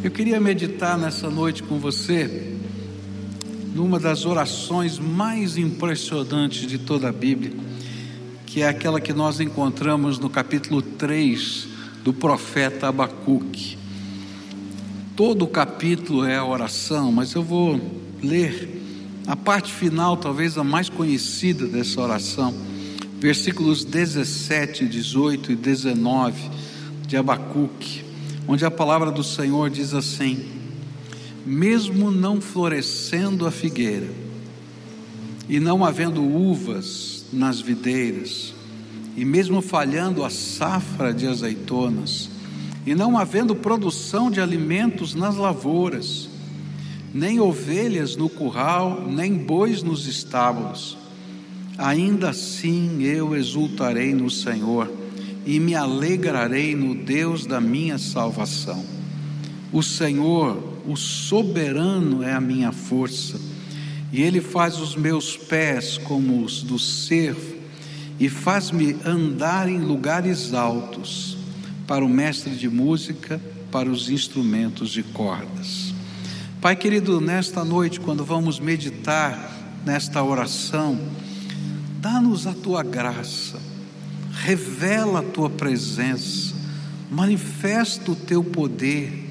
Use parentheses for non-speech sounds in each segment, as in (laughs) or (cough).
Eu queria meditar nessa noite com você numa das orações mais impressionantes de toda a Bíblia, que é aquela que nós encontramos no capítulo 3 do profeta Abacuque. Todo o capítulo é a oração, mas eu vou ler a parte final, talvez a mais conhecida dessa oração, versículos 17, 18 e 19 de Abacuque, onde a palavra do Senhor diz assim: Mesmo não florescendo a figueira, e não havendo uvas nas videiras, e mesmo falhando a safra de azeitonas, e não havendo produção de alimentos nas lavouras, nem ovelhas no curral, nem bois nos estábulos, ainda assim eu exultarei no Senhor e me alegrarei no Deus da minha salvação. O Senhor, o soberano, é a minha força, e Ele faz os meus pés como os do cervo, e faz-me andar em lugares altos, para o mestre de música, para os instrumentos de cordas. Pai querido, nesta noite, quando vamos meditar nesta oração, dá-nos a tua graça, revela a tua presença, manifesta o teu poder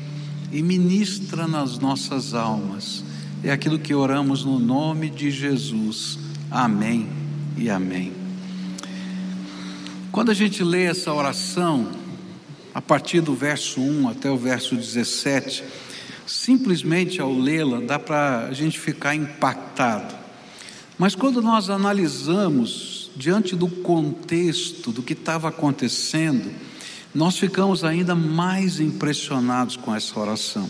e ministra nas nossas almas. É aquilo que oramos no nome de Jesus. Amém e amém. Quando a gente lê essa oração, a partir do verso 1 até o verso 17, simplesmente ao lê-la dá para a gente ficar impactado. Mas quando nós analisamos diante do contexto do que estava acontecendo, nós ficamos ainda mais impressionados com essa oração.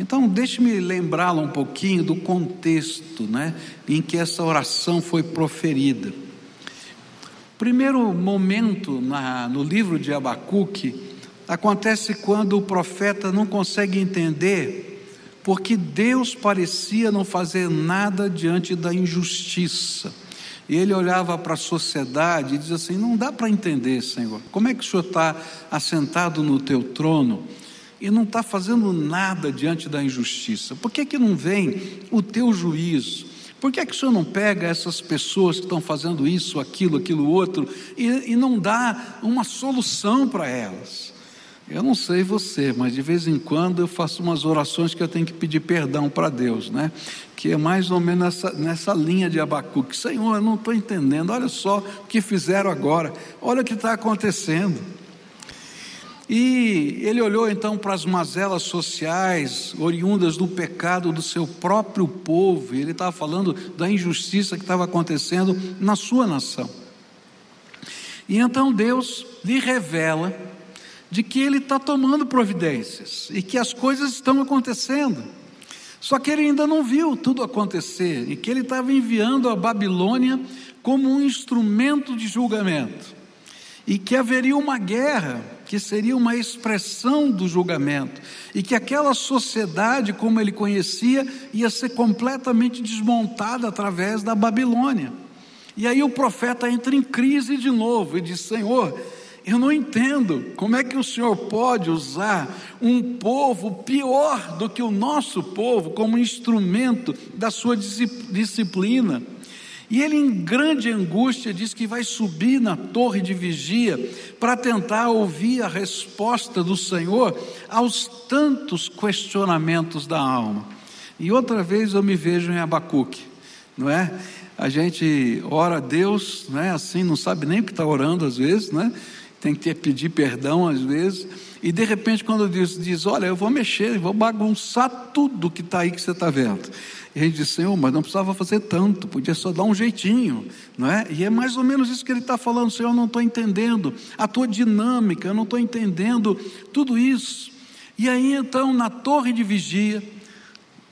Então, deixe-me lembrá-la um pouquinho do contexto né, em que essa oração foi proferida. Primeiro momento na, no livro de Abacuque acontece quando o profeta não consegue entender porque Deus parecia não fazer nada diante da injustiça. E ele olhava para a sociedade e dizia assim: Não dá para entender, Senhor, como é que o Senhor está assentado no teu trono e não está fazendo nada diante da injustiça? Por que, que não vem o teu juízo? Por que, é que o Senhor não pega essas pessoas que estão fazendo isso, aquilo, aquilo outro, e, e não dá uma solução para elas? Eu não sei você, mas de vez em quando eu faço umas orações que eu tenho que pedir perdão para Deus, né? Que é mais ou menos nessa, nessa linha de Abacuque. Senhor, eu não estou entendendo, olha só o que fizeram agora, olha o que está acontecendo. E ele olhou então para as mazelas sociais, oriundas do pecado do seu próprio povo, ele estava falando da injustiça que estava acontecendo na sua nação. E então Deus lhe revela de que ele está tomando providências e que as coisas estão acontecendo. Só que ele ainda não viu tudo acontecer e que ele estava enviando a Babilônia como um instrumento de julgamento e que haveria uma guerra que seria uma expressão do julgamento, e que aquela sociedade, como ele conhecia, ia ser completamente desmontada através da Babilônia. E aí o profeta entra em crise de novo e diz: Senhor, eu não entendo como é que o Senhor pode usar um povo pior do que o nosso povo como instrumento da sua disciplina. E ele, em grande angústia, diz que vai subir na torre de vigia para tentar ouvir a resposta do Senhor aos tantos questionamentos da alma. E outra vez eu me vejo em Abacuque, não é? A gente ora a Deus, não é? Assim, não sabe nem o que está orando às vezes, não é? Tem que pedir perdão às vezes. E de repente, quando Deus diz: Olha, eu vou mexer, vou bagunçar tudo que está aí que você está vendo. E a gente diz, Senhor, mas não precisava fazer tanto, podia só dar um jeitinho, não é? E é mais ou menos isso que ele está falando, Senhor, eu não estou entendendo a tua dinâmica, eu não estou entendendo tudo isso. E aí então, na torre de vigia,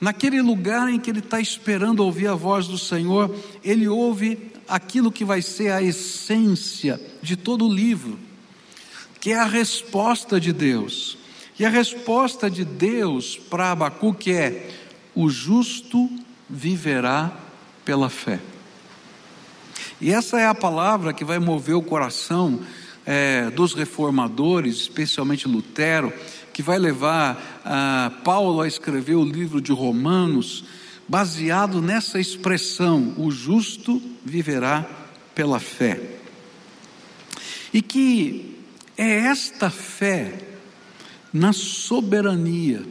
naquele lugar em que ele está esperando ouvir a voz do Senhor, ele ouve aquilo que vai ser a essência de todo o livro, que é a resposta de Deus. E a resposta de Deus para Abacuque é: o justo viverá pela fé. E essa é a palavra que vai mover o coração é, dos reformadores, especialmente Lutero, que vai levar a Paulo a escrever o livro de Romanos, baseado nessa expressão: o justo viverá pela fé. E que é esta fé na soberania,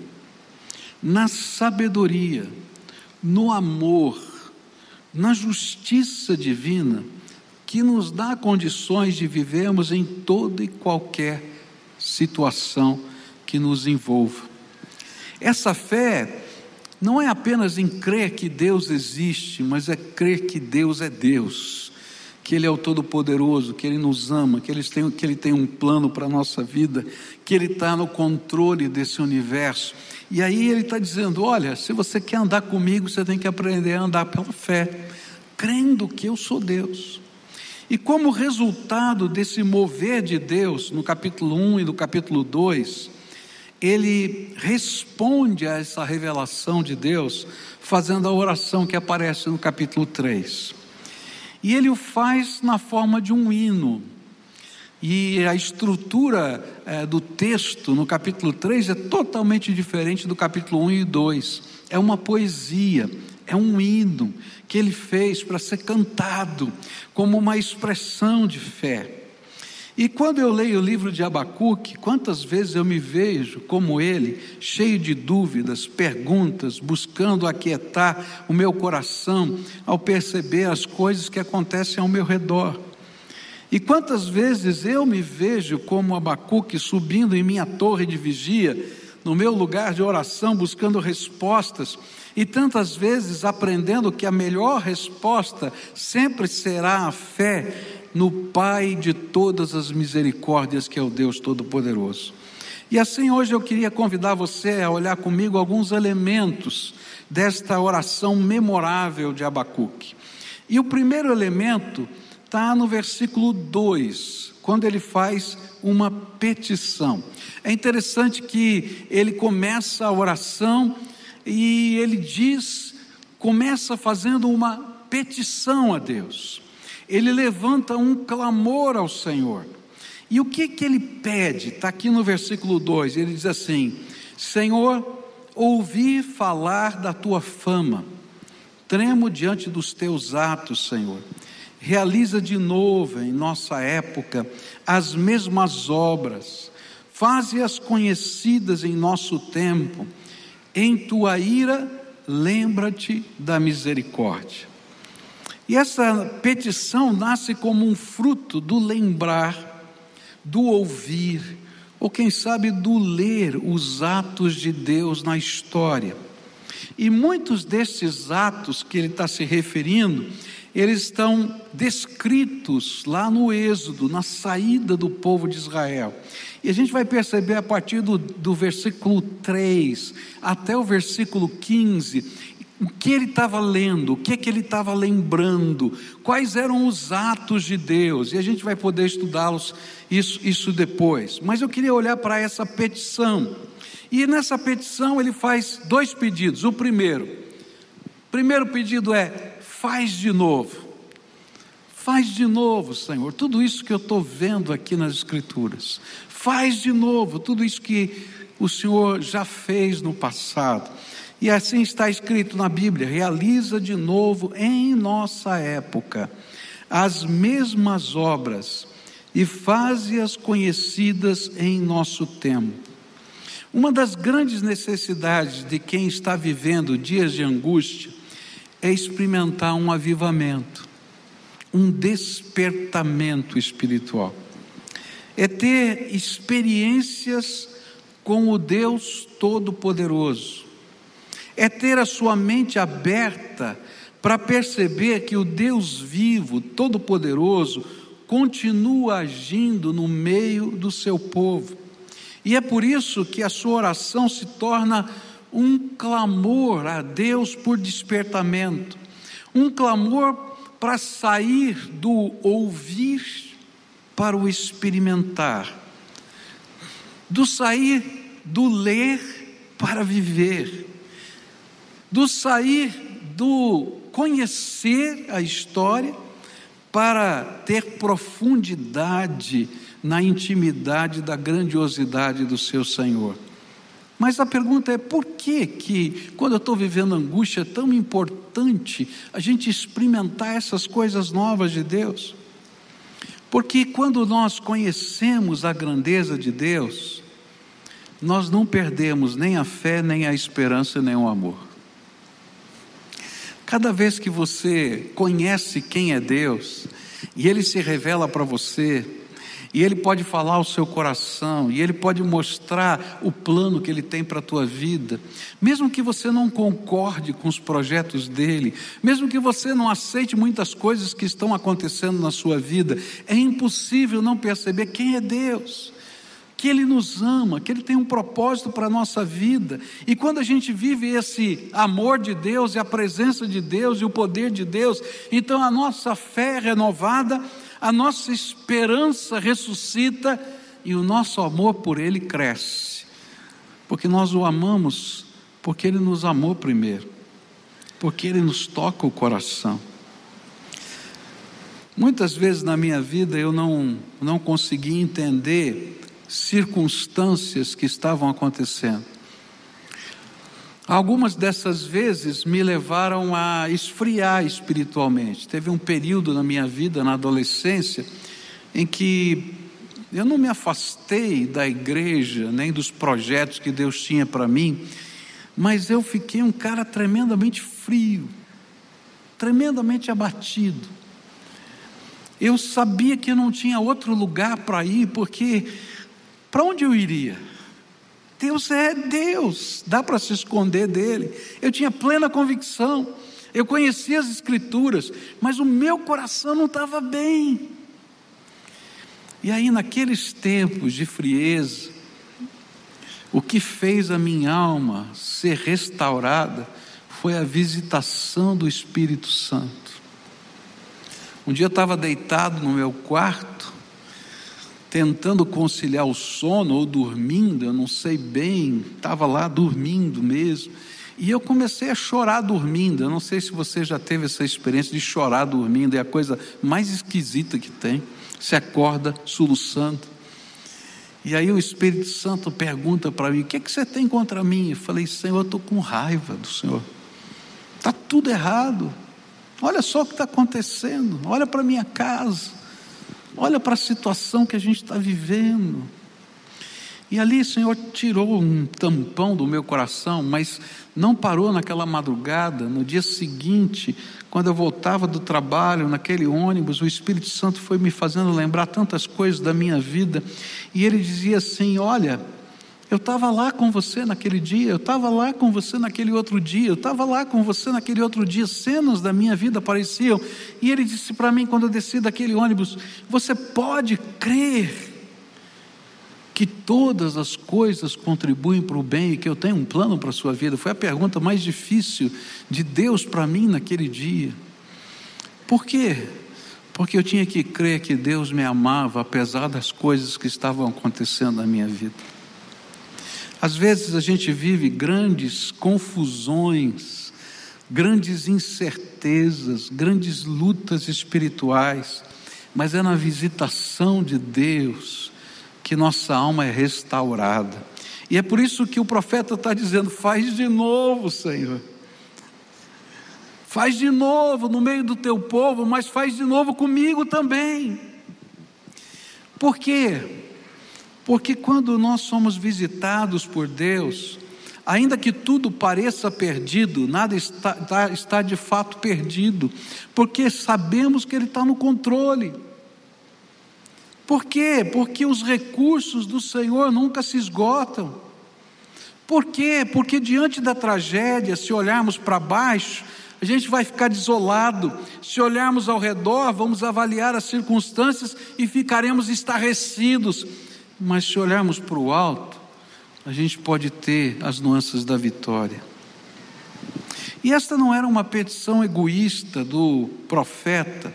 na sabedoria, no amor, na justiça divina, que nos dá condições de vivermos em toda e qualquer situação que nos envolva. Essa fé não é apenas em crer que Deus existe, mas é crer que Deus é Deus, que Ele é o Todo-Poderoso, que Ele nos ama, que Ele tem, que Ele tem um plano para a nossa vida, que Ele está no controle desse universo. E aí Ele está dizendo: olha, se você quer andar comigo, você tem que aprender a andar pela fé, crendo que eu sou Deus. E como resultado desse mover de Deus, no capítulo 1 e no capítulo 2, ele responde a essa revelação de Deus fazendo a oração que aparece no capítulo 3. E ele o faz na forma de um hino. E a estrutura é, do texto no capítulo 3 é totalmente diferente do capítulo 1 e 2. É uma poesia, é um hino que ele fez para ser cantado como uma expressão de fé. E quando eu leio o livro de Abacuque, quantas vezes eu me vejo como ele, cheio de dúvidas, perguntas, buscando aquietar o meu coração ao perceber as coisas que acontecem ao meu redor. E quantas vezes eu me vejo como Abacuque subindo em minha torre de vigia, no meu lugar de oração, buscando respostas, e tantas vezes aprendendo que a melhor resposta sempre será a fé no Pai de todas as misericórdias, que é o Deus Todo-Poderoso. E assim hoje eu queria convidar você a olhar comigo alguns elementos desta oração memorável de Abacuque. E o primeiro elemento está no versículo 2, quando ele faz uma petição. É interessante que ele começa a oração e ele diz, começa fazendo uma petição a Deus ele levanta um clamor ao Senhor. E o que que ele pede? Está aqui no versículo 2, ele diz assim: Senhor, ouvi falar da tua fama, tremo diante dos teus atos, Senhor. Realiza de novo em nossa época as mesmas obras, faze-as conhecidas em nosso tempo. Em tua ira, lembra-te da misericórdia. E essa petição nasce como um fruto do lembrar, do ouvir, ou quem sabe do ler os atos de Deus na história. E muitos desses atos que ele está se referindo, eles estão descritos lá no Êxodo, na saída do povo de Israel. E a gente vai perceber a partir do, do versículo 3 até o versículo 15, o que ele estava lendo, o que, que ele estava lembrando, quais eram os atos de Deus, e a gente vai poder estudá-los isso, isso depois. Mas eu queria olhar para essa petição, e nessa petição ele faz dois pedidos. O primeiro, primeiro pedido é: faz de novo, faz de novo, Senhor, tudo isso que eu estou vendo aqui nas Escrituras, faz de novo, tudo isso que o Senhor já fez no passado. E assim está escrito na Bíblia: realiza de novo em nossa época as mesmas obras e faze-as conhecidas em nosso tempo. Uma das grandes necessidades de quem está vivendo dias de angústia é experimentar um avivamento, um despertamento espiritual. É ter experiências com o Deus Todo-Poderoso é ter a sua mente aberta para perceber que o Deus vivo, todo-poderoso, continua agindo no meio do seu povo. E é por isso que a sua oração se torna um clamor a Deus por despertamento, um clamor para sair do ouvir para o experimentar, do sair do ler para viver do sair do conhecer a história para ter profundidade na intimidade da grandiosidade do seu Senhor. Mas a pergunta é por que que quando eu estou vivendo angústia é tão importante a gente experimentar essas coisas novas de Deus? Porque quando nós conhecemos a grandeza de Deus, nós não perdemos nem a fé, nem a esperança, nem o amor. Cada vez que você conhece quem é Deus e Ele se revela para você, e Ele pode falar ao seu coração, e Ele pode mostrar o plano que Ele tem para a tua vida, mesmo que você não concorde com os projetos dele, mesmo que você não aceite muitas coisas que estão acontecendo na sua vida, é impossível não perceber quem é Deus que Ele nos ama, que Ele tem um propósito para a nossa vida. E quando a gente vive esse amor de Deus e a presença de Deus e o poder de Deus, então a nossa fé é renovada a nossa esperança ressuscita e o nosso amor por Ele cresce, porque nós o amamos, porque Ele nos amou primeiro, porque Ele nos toca o coração. Muitas vezes na minha vida eu não, não consegui entender circunstâncias que estavam acontecendo. Algumas dessas vezes me levaram a esfriar espiritualmente. Teve um período na minha vida, na adolescência, em que eu não me afastei da igreja, nem dos projetos que Deus tinha para mim, mas eu fiquei um cara tremendamente frio, tremendamente abatido. Eu sabia que não tinha outro lugar para ir, porque para onde eu iria? Deus é Deus, dá para se esconder dele. Eu tinha plena convicção, eu conhecia as Escrituras, mas o meu coração não estava bem. E aí, naqueles tempos de frieza, o que fez a minha alma ser restaurada foi a visitação do Espírito Santo. Um dia eu estava deitado no meu quarto, tentando conciliar o sono ou dormindo, eu não sei bem, estava lá dormindo mesmo. E eu comecei a chorar dormindo. Eu não sei se você já teve essa experiência de chorar dormindo, é a coisa mais esquisita que tem. Você acorda soluçando. E aí o Espírito Santo pergunta para mim: O que, é que você tem contra mim? Eu falei: Senhor, eu estou com raiva do Senhor. Está tudo errado. Olha só o que está acontecendo. Olha para minha casa. Olha para a situação que a gente está vivendo. E ali o Senhor tirou um tampão do meu coração, mas não parou naquela madrugada. No dia seguinte, quando eu voltava do trabalho, naquele ônibus, o Espírito Santo foi me fazendo lembrar tantas coisas da minha vida. E ele dizia assim: Olha, eu estava lá com você naquele dia, eu estava lá com você naquele outro dia, eu estava lá com você naquele outro dia, cenas da minha vida apareciam. E ele disse para mim, quando eu desci daquele ônibus: Você pode crer que todas as coisas contribuem para o bem e que eu tenho um plano para a sua vida? Foi a pergunta mais difícil de Deus para mim naquele dia. Por quê? Porque eu tinha que crer que Deus me amava, apesar das coisas que estavam acontecendo na minha vida. Às vezes a gente vive grandes confusões, grandes incertezas, grandes lutas espirituais, mas é na visitação de Deus que nossa alma é restaurada. E é por isso que o profeta está dizendo: faz de novo, Senhor. Faz de novo no meio do teu povo, mas faz de novo comigo também. Por quê? Porque quando nós somos visitados por Deus, ainda que tudo pareça perdido, nada está, está, está de fato perdido, porque sabemos que Ele está no controle. Por quê? Porque os recursos do Senhor nunca se esgotam. Por quê? Porque diante da tragédia, se olharmos para baixo, a gente vai ficar desolado. Se olharmos ao redor, vamos avaliar as circunstâncias e ficaremos estarrecidos mas se olharmos para o alto, a gente pode ter as nuances da vitória. E esta não era uma petição egoísta do profeta.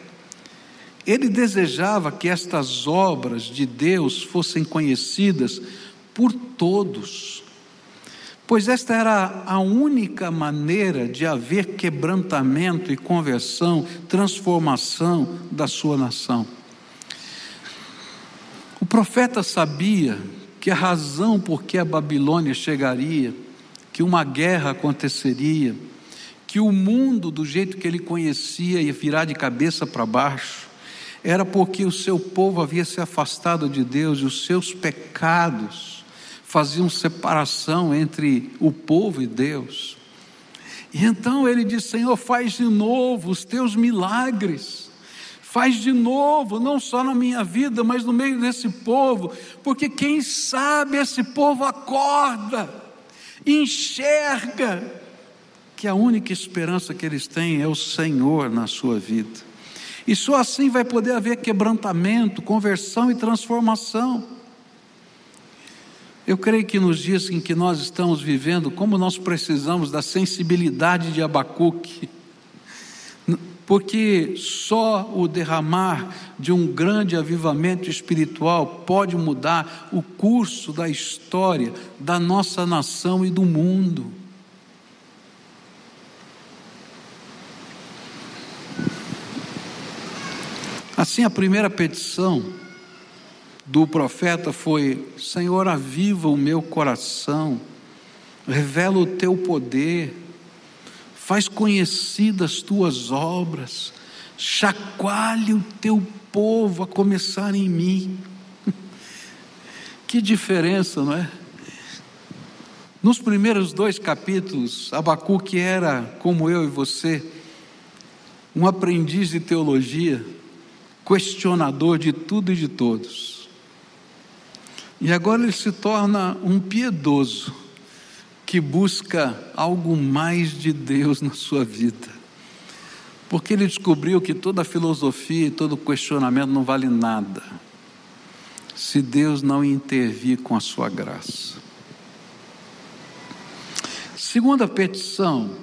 Ele desejava que estas obras de Deus fossem conhecidas por todos, pois esta era a única maneira de haver quebrantamento e conversão, transformação da sua nação profeta sabia que a razão por que a Babilônia chegaria, que uma guerra aconteceria, que o mundo do jeito que ele conhecia ia virar de cabeça para baixo, era porque o seu povo havia se afastado de Deus e os seus pecados faziam separação entre o povo e Deus. E então ele diz: Senhor, faz de novo os teus milagres. Faz de novo, não só na minha vida, mas no meio desse povo, porque quem sabe esse povo acorda, enxerga que a única esperança que eles têm é o Senhor na sua vida. E só assim vai poder haver quebrantamento, conversão e transformação. Eu creio que nos dias em que nós estamos vivendo, como nós precisamos da sensibilidade de Abacuque, porque só o derramar de um grande avivamento espiritual pode mudar o curso da história da nossa nação e do mundo. Assim, a primeira petição do profeta foi: Senhor, aviva o meu coração, revela o teu poder, faz conhecidas as tuas obras, chacoalhe o teu povo a começar em mim. (laughs) que diferença, não é? Nos primeiros dois capítulos, Abacuque era, como eu e você, um aprendiz de teologia, questionador de tudo e de todos. E agora ele se torna um piedoso que busca algo mais de Deus na sua vida. Porque ele descobriu que toda filosofia e todo questionamento não vale nada se Deus não intervir com a sua graça. Segunda petição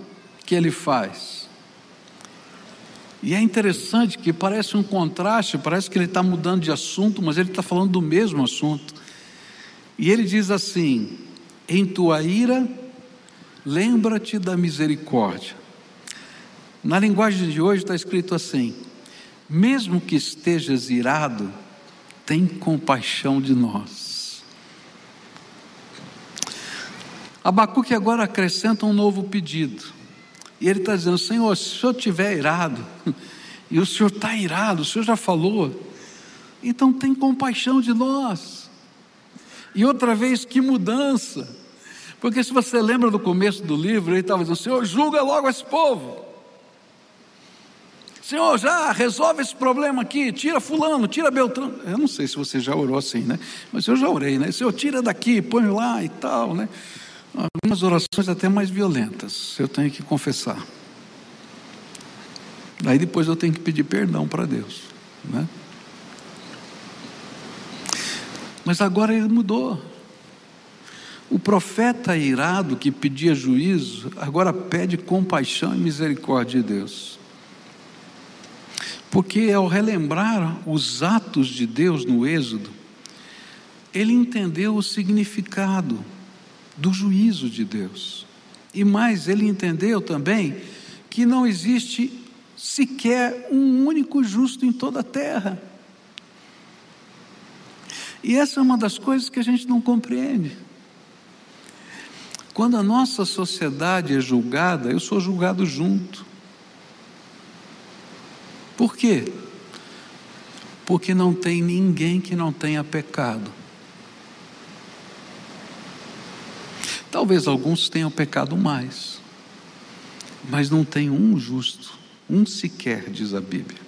que ele faz. E é interessante que parece um contraste, parece que ele está mudando de assunto, mas ele está falando do mesmo assunto. E ele diz assim: em tua ira, lembra-te da misericórdia. Na linguagem de hoje está escrito assim: mesmo que estejas irado, tem compaixão de nós. Abacuque agora acrescenta um novo pedido. E ele está dizendo: Senhor, se senhor estiver irado, (laughs) e o senhor está irado, o senhor já falou, então tem compaixão de nós. E outra vez, que mudança. Porque se você lembra do começo do livro, ele estava dizendo: Senhor, julga logo esse povo. Senhor, já resolve esse problema aqui, tira fulano, tira Beltrano. Eu não sei se você já orou assim, né? Mas eu já orei, né? Senhor, tira daqui, põe lá e tal, né? Algumas orações até mais violentas, eu tenho que confessar. Daí depois eu tenho que pedir perdão para Deus, né? Mas agora ele mudou. O profeta irado que pedia juízo, agora pede compaixão e misericórdia de Deus. Porque ao relembrar os atos de Deus no Êxodo, ele entendeu o significado do juízo de Deus. E mais, ele entendeu também que não existe sequer um único justo em toda a terra. E essa é uma das coisas que a gente não compreende. Quando a nossa sociedade é julgada, eu sou julgado junto. Por quê? Porque não tem ninguém que não tenha pecado. Talvez alguns tenham pecado mais, mas não tem um justo, um sequer, diz a Bíblia.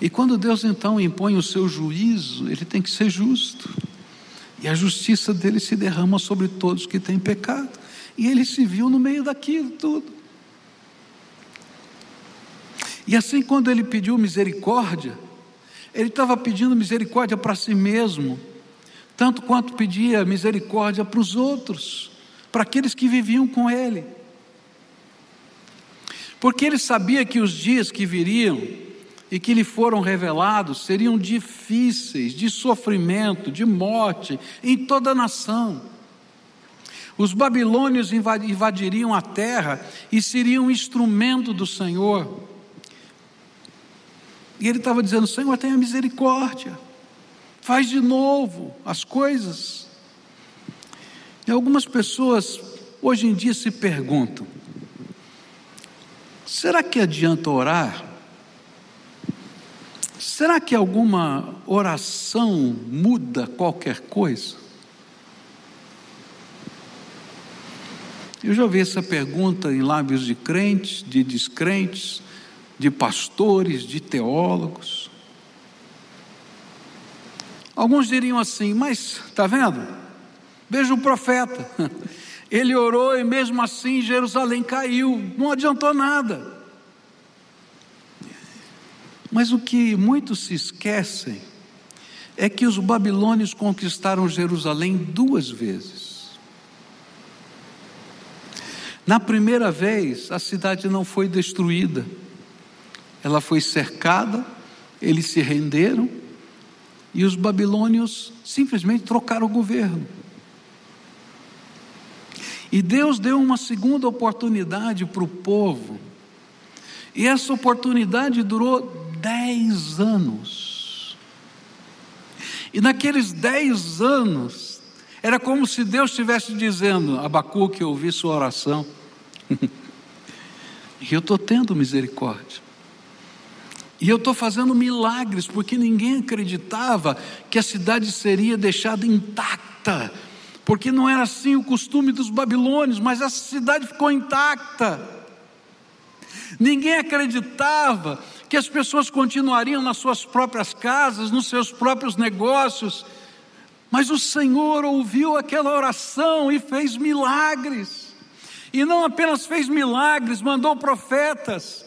E quando Deus então impõe o seu juízo, ele tem que ser justo. E a justiça dele se derrama sobre todos que têm pecado. E ele se viu no meio daquilo tudo. E assim, quando ele pediu misericórdia, ele estava pedindo misericórdia para si mesmo, tanto quanto pedia misericórdia para os outros, para aqueles que viviam com ele. Porque ele sabia que os dias que viriam, e que lhe foram revelados seriam difíceis, de sofrimento, de morte em toda a nação. Os babilônios invadiriam a terra e seriam um instrumento do Senhor. E ele estava dizendo: Senhor, tenha misericórdia, faz de novo as coisas. E algumas pessoas hoje em dia se perguntam: será que adianta orar? Será que alguma oração muda qualquer coisa? Eu já ouvi essa pergunta em lábios de crentes, de descrentes, de pastores, de teólogos. Alguns diriam assim, mas está vendo? Veja o profeta. (laughs) Ele orou e mesmo assim Jerusalém caiu, não adiantou nada. Mas o que muitos se esquecem é que os babilônios conquistaram Jerusalém duas vezes. Na primeira vez, a cidade não foi destruída, ela foi cercada, eles se renderam e os babilônios simplesmente trocaram o governo. E Deus deu uma segunda oportunidade para o povo, e essa oportunidade durou dez anos. E naqueles dez anos, era como se Deus estivesse dizendo: Abacuque, eu ouvi sua oração, (laughs) e eu estou tendo misericórdia. E eu estou fazendo milagres, porque ninguém acreditava que a cidade seria deixada intacta, porque não era assim o costume dos babilônios, mas essa cidade ficou intacta. Ninguém acreditava que as pessoas continuariam nas suas próprias casas, nos seus próprios negócios, mas o Senhor ouviu aquela oração e fez milagres. E não apenas fez milagres, mandou profetas,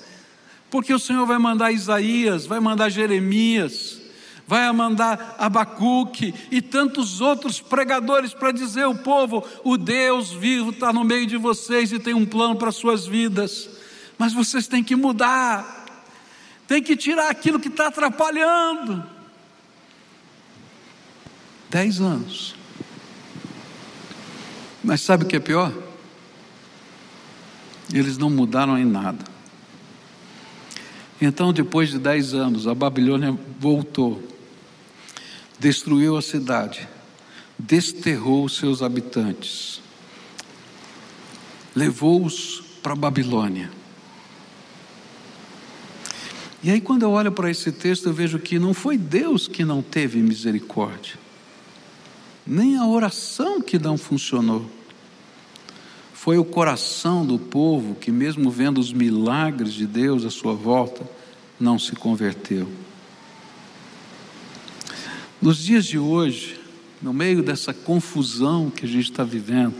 porque o Senhor vai mandar Isaías, vai mandar Jeremias, vai mandar Abacuque e tantos outros pregadores para dizer ao povo: o Deus vivo está no meio de vocês e tem um plano para suas vidas, mas vocês têm que mudar, tem que tirar aquilo que está atrapalhando. Dez anos. Mas sabe o que é pior? Eles não mudaram em nada. Então, depois de dez anos, a Babilônia voltou, destruiu a cidade, desterrou os seus habitantes, levou-os para a Babilônia. E aí, quando eu olho para esse texto, eu vejo que não foi Deus que não teve misericórdia nem a oração que não funcionou. Foi o coração do povo que, mesmo vendo os milagres de Deus à sua volta, não se converteu. Nos dias de hoje, no meio dessa confusão que a gente está vivendo,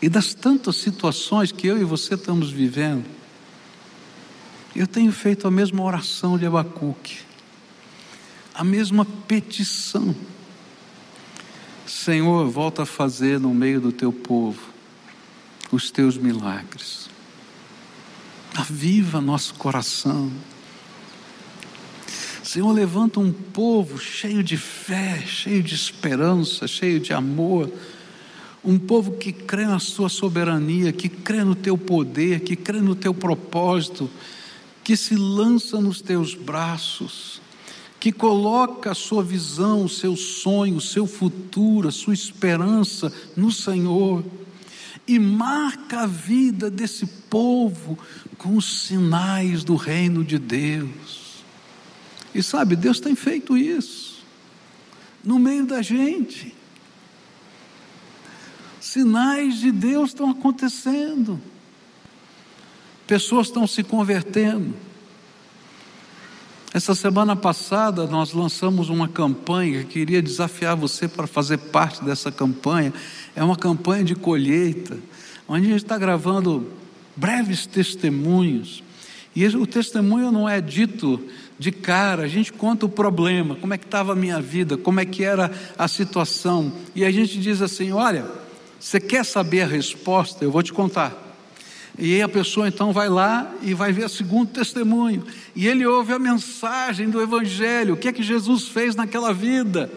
e das tantas situações que eu e você estamos vivendo, eu tenho feito a mesma oração de Abacuque a mesma petição. Senhor, volta a fazer no meio do teu povo os teus milagres. Aviva nosso coração. Senhor, levanta um povo cheio de fé, cheio de esperança, cheio de amor. Um povo que crê na Sua soberania, que crê no Teu poder, que crê no Teu propósito, que se lança nos Teus braços que coloca a sua visão, o seu sonho, o seu futuro, a sua esperança no Senhor e marca a vida desse povo com os sinais do reino de Deus. E sabe, Deus tem feito isso no meio da gente. Sinais de Deus estão acontecendo, pessoas estão se convertendo essa semana passada nós lançamos uma campanha, queria desafiar você para fazer parte dessa campanha. É uma campanha de colheita, onde a gente está gravando breves testemunhos. E o testemunho não é dito de cara, a gente conta o problema, como é que estava a minha vida, como é que era a situação. E a gente diz assim: olha, você quer saber a resposta? Eu vou te contar. E a pessoa então vai lá e vai ver o segundo testemunho. E ele ouve a mensagem do Evangelho, o que é que Jesus fez naquela vida.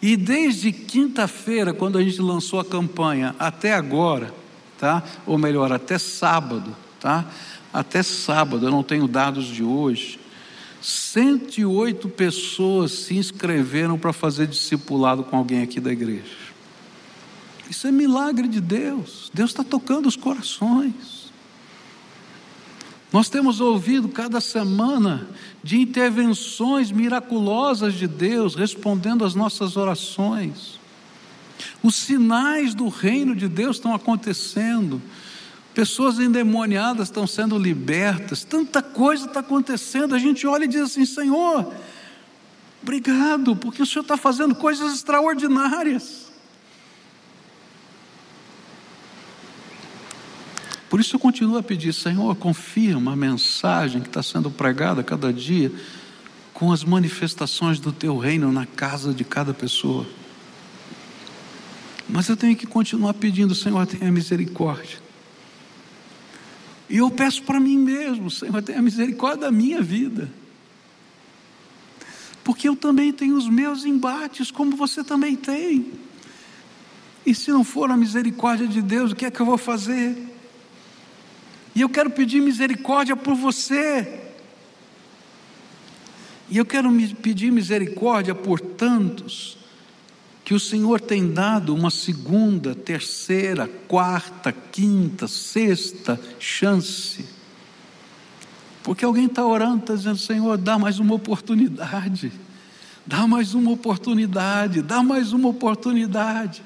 E desde quinta-feira, quando a gente lançou a campanha, até agora, tá? Ou melhor, até sábado, tá? Até sábado, eu não tenho dados de hoje. 108 pessoas se inscreveram para fazer discipulado com alguém aqui da igreja. Isso é milagre de Deus. Deus está tocando os corações. Nós temos ouvido cada semana de intervenções miraculosas de Deus respondendo às nossas orações. Os sinais do reino de Deus estão acontecendo. Pessoas endemoniadas estão sendo libertas, tanta coisa está acontecendo. A gente olha e diz assim: Senhor, obrigado, porque o Senhor está fazendo coisas extraordinárias. Por isso eu continuo a pedir, Senhor, confirma a mensagem que está sendo pregada cada dia com as manifestações do teu reino na casa de cada pessoa. Mas eu tenho que continuar pedindo, Senhor, tenha misericórdia. E eu peço para mim mesmo, Senhor, tenha misericórdia da minha vida. Porque eu também tenho os meus embates, como você também tem. E se não for a misericórdia de Deus, o que é que eu vou fazer? E eu quero pedir misericórdia por você. E eu quero pedir misericórdia por tantos que o Senhor tem dado uma segunda, terceira, quarta, quinta, sexta chance. Porque alguém está orando, está dizendo: Senhor, dá mais uma oportunidade, dá mais uma oportunidade, dá mais uma oportunidade.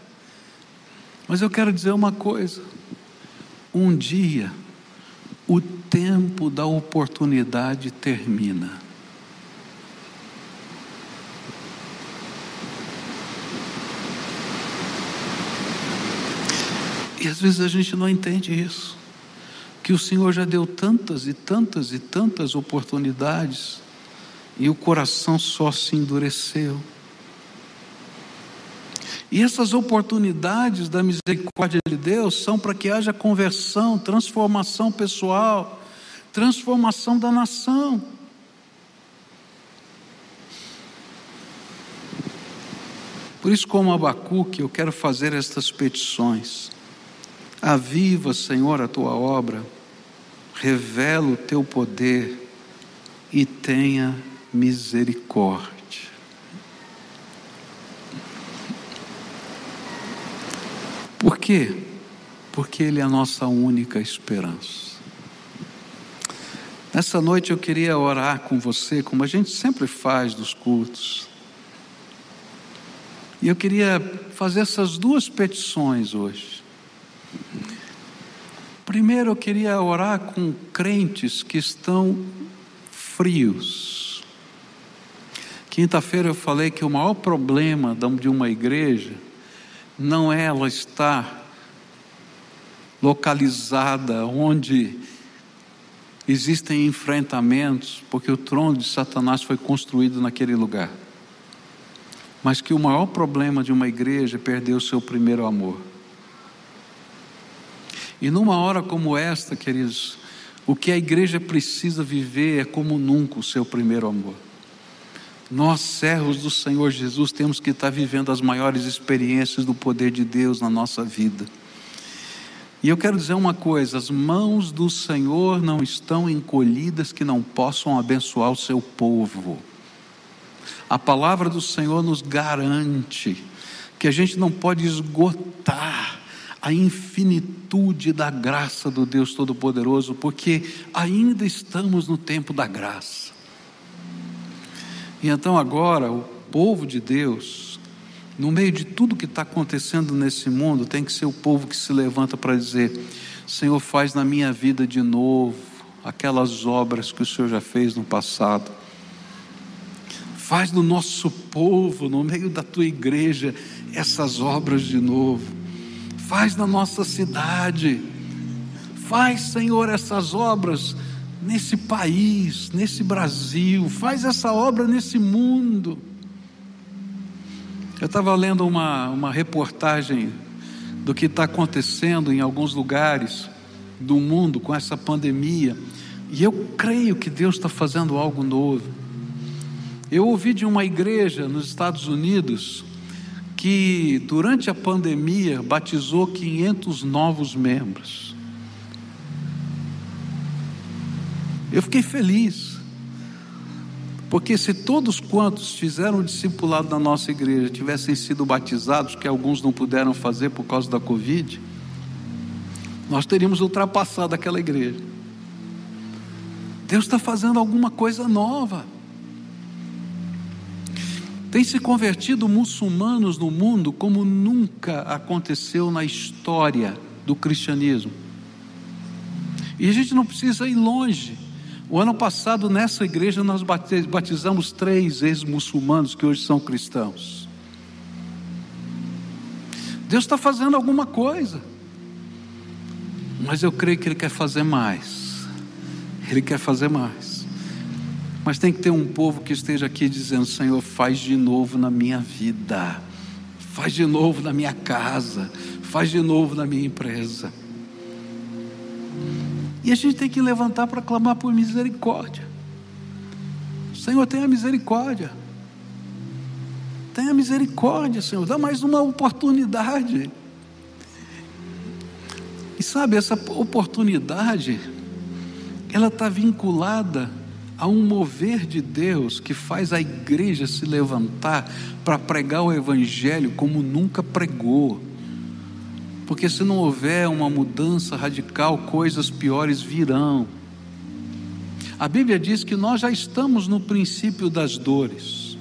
Mas eu quero dizer uma coisa: um dia, o tempo da oportunidade termina. E às vezes a gente não entende isso. Que o Senhor já deu tantas e tantas e tantas oportunidades e o coração só se endureceu. E essas oportunidades da misericórdia de Deus são para que haja conversão, transformação pessoal, transformação da nação. Por isso, como Abacuque, eu quero fazer estas petições. Aviva, Senhor, a tua obra, revela o teu poder e tenha misericórdia. Por quê? Porque Ele é a nossa única esperança. Nessa noite eu queria orar com você, como a gente sempre faz dos cultos. E eu queria fazer essas duas petições hoje. Primeiro, eu queria orar com crentes que estão frios. Quinta-feira eu falei que o maior problema de uma igreja não é ela estar localizada onde existem enfrentamentos, porque o trono de Satanás foi construído naquele lugar. Mas que o maior problema de uma igreja é perder o seu primeiro amor. E numa hora como esta, queridos, o que a igreja precisa viver é como nunca o seu primeiro amor. Nós, servos do Senhor Jesus, temos que estar vivendo as maiores experiências do poder de Deus na nossa vida. E eu quero dizer uma coisa: as mãos do Senhor não estão encolhidas que não possam abençoar o seu povo. A palavra do Senhor nos garante que a gente não pode esgotar a infinitude da graça do Deus Todo-Poderoso, porque ainda estamos no tempo da graça. E então agora o povo de Deus, no meio de tudo que está acontecendo nesse mundo, tem que ser o povo que se levanta para dizer: Senhor, faz na minha vida de novo aquelas obras que o Senhor já fez no passado. Faz no nosso povo, no meio da tua igreja, essas obras de novo. Faz na nossa cidade. Faz, Senhor, essas obras nesse país, nesse Brasil, faz essa obra nesse mundo. Eu estava lendo uma, uma reportagem do que está acontecendo em alguns lugares do mundo com essa pandemia, e eu creio que Deus está fazendo algo novo. Eu ouvi de uma igreja nos Estados Unidos que durante a pandemia batizou 500 novos membros. Eu fiquei feliz. Porque se todos quantos fizeram o discipulado na nossa igreja tivessem sido batizados, que alguns não puderam fazer por causa da Covid, nós teríamos ultrapassado aquela igreja. Deus está fazendo alguma coisa nova. Tem se convertido muçulmanos no mundo como nunca aconteceu na história do cristianismo. E a gente não precisa ir longe. O ano passado, nessa igreja, nós batizamos três ex-muçulmanos que hoje são cristãos. Deus está fazendo alguma coisa, mas eu creio que Ele quer fazer mais. Ele quer fazer mais. Mas tem que ter um povo que esteja aqui dizendo: Senhor, faz de novo na minha vida, faz de novo na minha casa, faz de novo na minha empresa. E a gente tem que levantar para clamar por misericórdia. Senhor, tenha misericórdia. Tenha misericórdia, Senhor. Dá mais uma oportunidade. E sabe, essa oportunidade, ela está vinculada a um mover de Deus que faz a igreja se levantar para pregar o Evangelho como nunca pregou. Porque se não houver uma mudança radical, coisas piores virão. A Bíblia diz que nós já estamos no princípio das dores.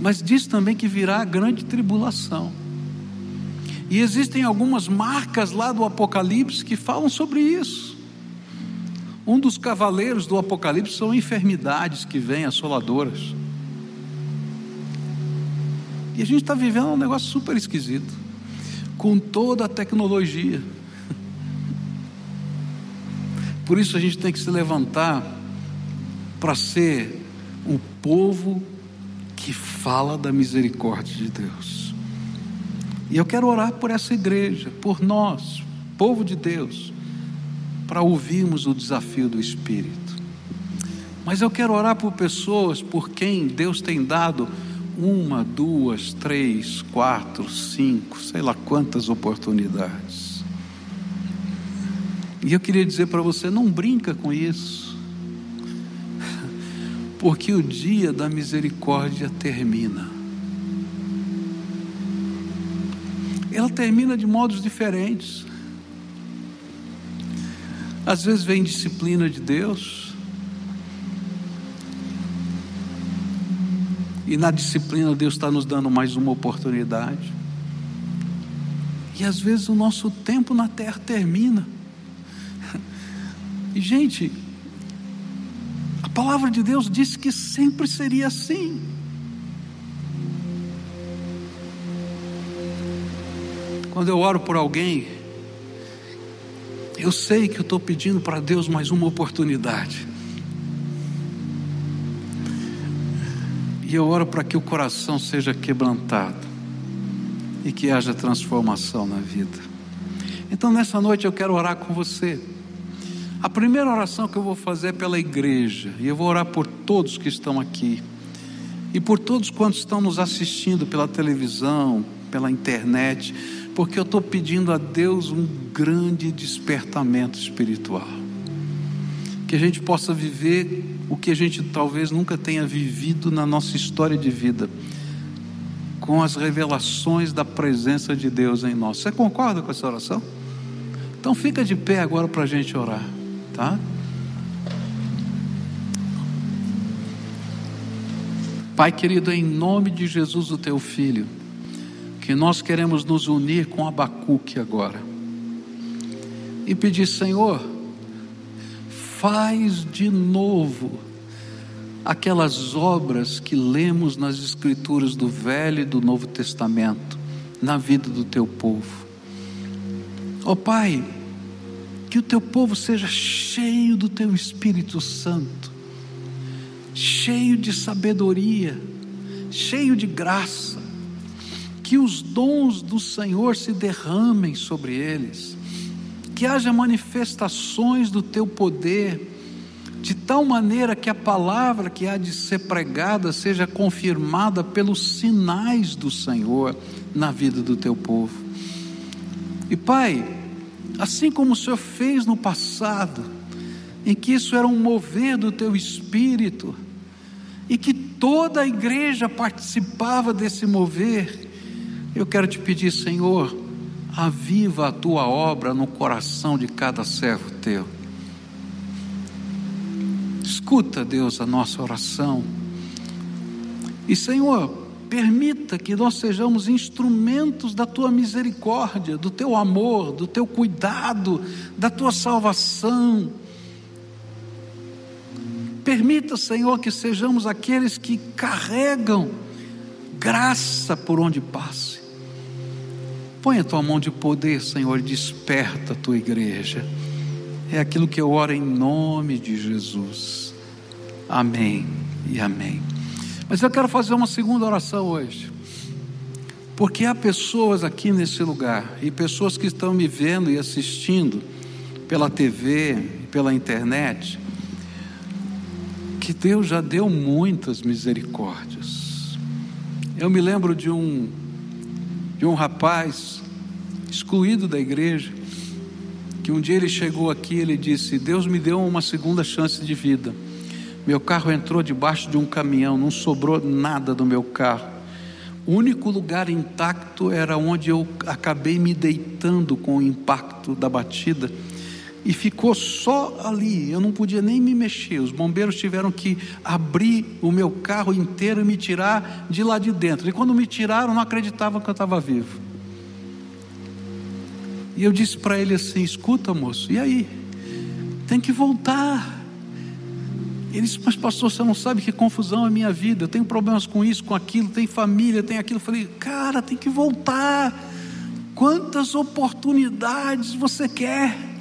Mas diz também que virá a grande tribulação. E existem algumas marcas lá do Apocalipse que falam sobre isso. Um dos cavaleiros do Apocalipse são enfermidades que vêm assoladoras. E a gente está vivendo um negócio super esquisito com toda a tecnologia. Por isso a gente tem que se levantar para ser o povo que fala da misericórdia de Deus. E eu quero orar por essa igreja, por nós, povo de Deus, para ouvirmos o desafio do Espírito. Mas eu quero orar por pessoas por quem Deus tem dado uma, duas, três, quatro, cinco, sei lá quantas oportunidades. E eu queria dizer para você: não brinca com isso, (laughs) porque o dia da misericórdia termina. Ela termina de modos diferentes. Às vezes vem disciplina de Deus, E na disciplina, Deus está nos dando mais uma oportunidade. E às vezes o nosso tempo na terra termina. E, gente, a palavra de Deus disse que sempre seria assim. Quando eu oro por alguém, eu sei que eu estou pedindo para Deus mais uma oportunidade. E eu oro para que o coração seja quebrantado e que haja transformação na vida. Então, nessa noite eu quero orar com você. A primeira oração que eu vou fazer é pela igreja, e eu vou orar por todos que estão aqui, e por todos quantos estão nos assistindo pela televisão, pela internet, porque eu estou pedindo a Deus um grande despertamento espiritual. Que a gente possa viver o que a gente talvez nunca tenha vivido na nossa história de vida, com as revelações da presença de Deus em nós. Você concorda com essa oração? Então fica de pé agora para a gente orar, tá? Pai querido, em nome de Jesus, o teu filho, que nós queremos nos unir com Abacuque agora e pedir, Senhor, faz de novo aquelas obras que lemos nas Escrituras do Velho e do Novo Testamento na vida do teu povo. Ó oh, Pai, que o teu povo seja cheio do teu Espírito Santo, cheio de sabedoria, cheio de graça, que os dons do Senhor se derramem sobre eles que haja manifestações do teu poder, de tal maneira que a palavra que há de ser pregada seja confirmada pelos sinais do Senhor na vida do teu povo. E Pai, assim como o Senhor fez no passado, em que isso era um mover do teu espírito, e que toda a igreja participava desse mover. Eu quero te pedir, Senhor, aviva a tua obra no coração de cada servo teu. Escuta, Deus, a nossa oração. E, Senhor, permita que nós sejamos instrumentos da tua misericórdia, do teu amor, do teu cuidado, da tua salvação. Permita, Senhor, que sejamos aqueles que carregam graça por onde passe. Põe a tua mão de poder, Senhor, e desperta a tua igreja. É aquilo que eu oro em nome de Jesus. Amém e amém. Mas eu quero fazer uma segunda oração hoje. Porque há pessoas aqui nesse lugar e pessoas que estão me vendo e assistindo pela TV, pela internet, que Deus já deu muitas misericórdias. Eu me lembro de um um rapaz excluído da igreja, que um dia ele chegou aqui, ele disse: "Deus me deu uma segunda chance de vida. Meu carro entrou debaixo de um caminhão, não sobrou nada do meu carro. O único lugar intacto era onde eu acabei me deitando com o impacto da batida." E ficou só ali. Eu não podia nem me mexer. Os bombeiros tiveram que abrir o meu carro inteiro e me tirar de lá de dentro. E quando me tiraram, não acreditavam que eu estava vivo. E eu disse para ele assim: Escuta, moço, e aí? Tem que voltar. Ele disse: Mas, pastor, você não sabe que confusão é minha vida. Eu tenho problemas com isso, com aquilo, tem família, tem aquilo. Eu falei: Cara, tem que voltar. Quantas oportunidades você quer?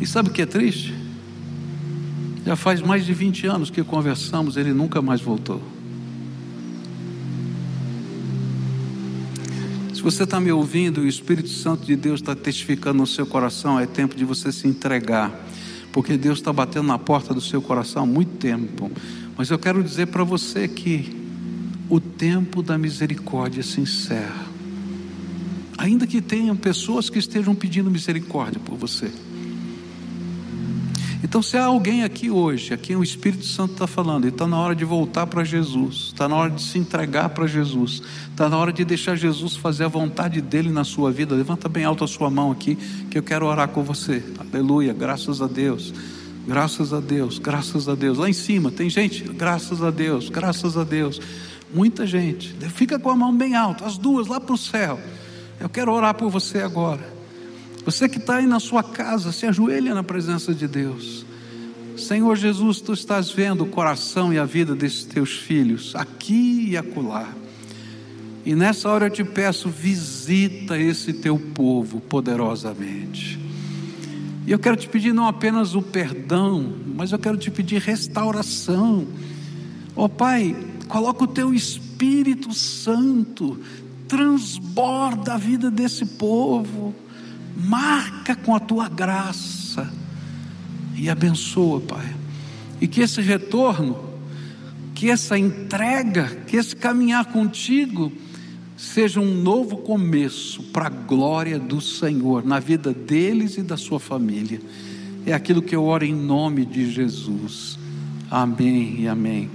E sabe o que é triste? Já faz mais de 20 anos que conversamos, ele nunca mais voltou. Se você está me ouvindo e o Espírito Santo de Deus está testificando no seu coração, é tempo de você se entregar, porque Deus está batendo na porta do seu coração há muito tempo. Mas eu quero dizer para você que o tempo da misericórdia se encerra, ainda que tenham pessoas que estejam pedindo misericórdia por você. Então, se há alguém aqui hoje, a quem o Espírito Santo está falando, e está na hora de voltar para Jesus, está na hora de se entregar para Jesus, está na hora de deixar Jesus fazer a vontade dele na sua vida, levanta bem alto a sua mão aqui, que eu quero orar com você. Aleluia, graças a Deus. Graças a Deus, graças a Deus. Lá em cima tem gente, graças a Deus, graças a Deus. Muita gente. Fica com a mão bem alta, as duas lá para o céu. Eu quero orar por você agora. Você que está aí na sua casa, se ajoelha na presença de Deus. Senhor Jesus, tu estás vendo o coração e a vida desses teus filhos, aqui e acolá. E nessa hora eu te peço, visita esse teu povo poderosamente. E eu quero te pedir não apenas o perdão, mas eu quero te pedir restauração. Ó oh, Pai, coloca o teu Espírito Santo, transborda a vida desse povo marca com a tua graça e abençoa, Pai. E que esse retorno, que essa entrega, que esse caminhar contigo, seja um novo começo para a glória do Senhor na vida deles e da sua família. É aquilo que eu oro em nome de Jesus. Amém e amém.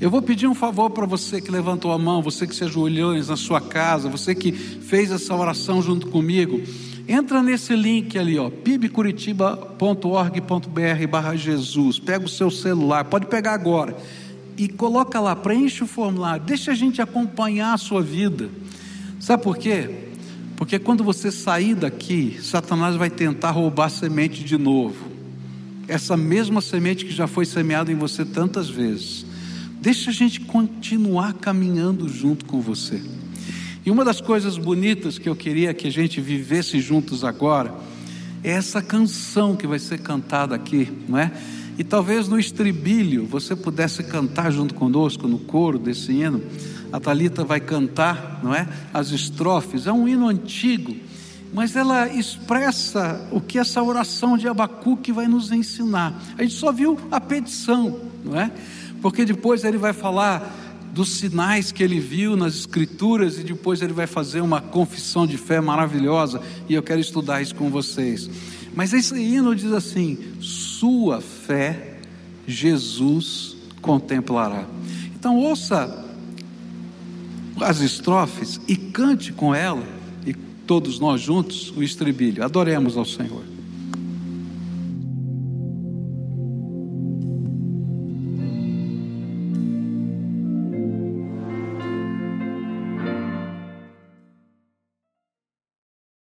Eu vou pedir um favor para você que levantou a mão, você que se ajoelhou na sua casa, você que fez essa oração junto comigo. Entra nesse link ali, ó, pibcuritiba.org.br barra Jesus. Pega o seu celular, pode pegar agora. E coloca lá, preenche o formulário, deixa a gente acompanhar a sua vida. Sabe por quê? Porque quando você sair daqui, Satanás vai tentar roubar a semente de novo. Essa mesma semente que já foi semeada em você tantas vezes. Deixa a gente continuar caminhando junto com você. E uma das coisas bonitas que eu queria que a gente vivesse juntos agora é essa canção que vai ser cantada aqui, não é? E talvez no estribilho você pudesse cantar junto conosco no coro desse hino. A Talita vai cantar, não é? As estrofes. É um hino antigo, mas ela expressa o que essa oração de Abacuque vai nos ensinar. A gente só viu a petição, não é? Porque depois ele vai falar dos sinais que ele viu nas Escrituras e depois ele vai fazer uma confissão de fé maravilhosa e eu quero estudar isso com vocês. Mas esse hino diz assim: Sua fé Jesus contemplará. Então ouça as estrofes e cante com ela, e todos nós juntos, o estribilho. Adoremos ao Senhor.